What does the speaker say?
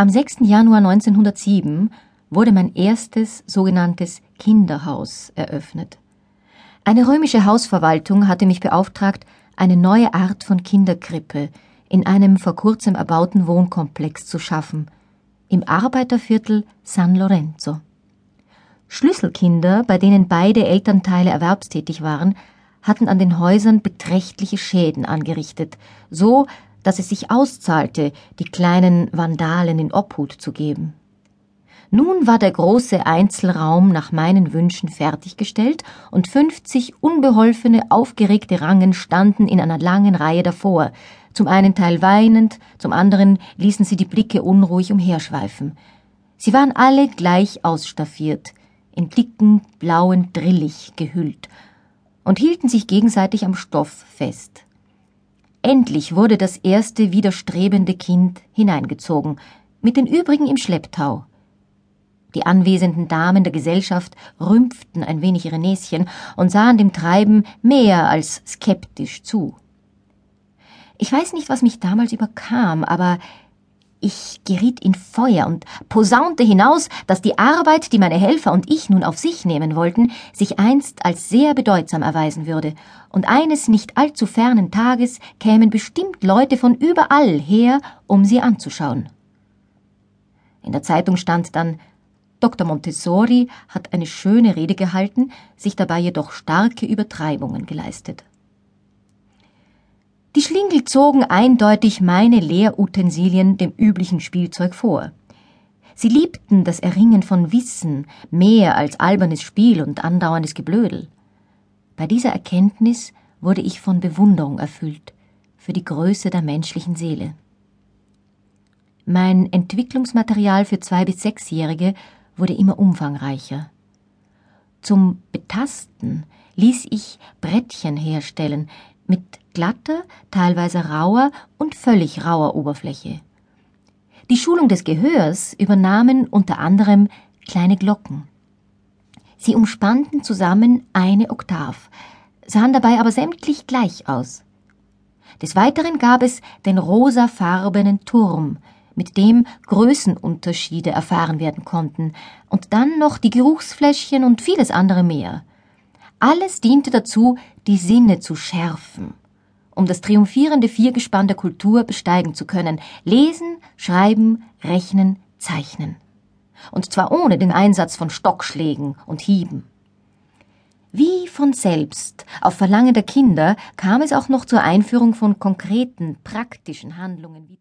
Am 6. Januar 1907 wurde mein erstes sogenanntes Kinderhaus eröffnet. Eine römische Hausverwaltung hatte mich beauftragt, eine neue Art von Kinderkrippe in einem vor kurzem erbauten Wohnkomplex zu schaffen, im Arbeiterviertel San Lorenzo. Schlüsselkinder, bei denen beide Elternteile erwerbstätig waren, hatten an den Häusern beträchtliche Schäden angerichtet, so dass es sich auszahlte, die kleinen Vandalen in Obhut zu geben. Nun war der große Einzelraum nach meinen Wünschen fertiggestellt und fünfzig unbeholfene, aufgeregte Rangen standen in einer langen Reihe davor, zum einen Teil weinend, zum anderen ließen sie die Blicke unruhig umherschweifen. Sie waren alle gleich ausstaffiert, in dicken, blauen Drillich gehüllt und hielten sich gegenseitig am Stoff fest. Endlich wurde das erste widerstrebende Kind hineingezogen, mit den übrigen im Schlepptau. Die anwesenden Damen der Gesellschaft rümpften ein wenig ihre Näschen und sahen dem Treiben mehr als skeptisch zu. Ich weiß nicht, was mich damals überkam, aber ich geriet in Feuer und posaunte hinaus, dass die Arbeit, die meine Helfer und ich nun auf sich nehmen wollten, sich einst als sehr bedeutsam erweisen würde, und eines nicht allzu fernen Tages kämen bestimmt Leute von überall her, um sie anzuschauen. In der Zeitung stand dann Dr. Montessori hat eine schöne Rede gehalten, sich dabei jedoch starke Übertreibungen geleistet. Die Schlingel zogen eindeutig meine Lehrutensilien dem üblichen Spielzeug vor. Sie liebten das Erringen von Wissen mehr als albernes Spiel und andauerndes Geblödel. Bei dieser Erkenntnis wurde ich von Bewunderung erfüllt für die Größe der menschlichen Seele. Mein Entwicklungsmaterial für zwei bis sechsjährige wurde immer umfangreicher. Zum Betasten ließ ich Brettchen herstellen mit glatter, teilweise rauer und völlig rauer Oberfläche. Die Schulung des Gehörs übernahmen unter anderem kleine Glocken. Sie umspannten zusammen eine Oktav, sahen dabei aber sämtlich gleich aus. Des Weiteren gab es den rosafarbenen Turm, mit dem Größenunterschiede erfahren werden konnten, und dann noch die Geruchsfläschchen und vieles andere mehr. Alles diente dazu, die Sinne zu schärfen, um das triumphierende Viergespann der Kultur besteigen zu können, lesen, schreiben, rechnen, zeichnen. Und zwar ohne den Einsatz von Stockschlägen und Hieben. Wie von selbst, auf Verlangen der Kinder, kam es auch noch zur Einführung von konkreten, praktischen Handlungen.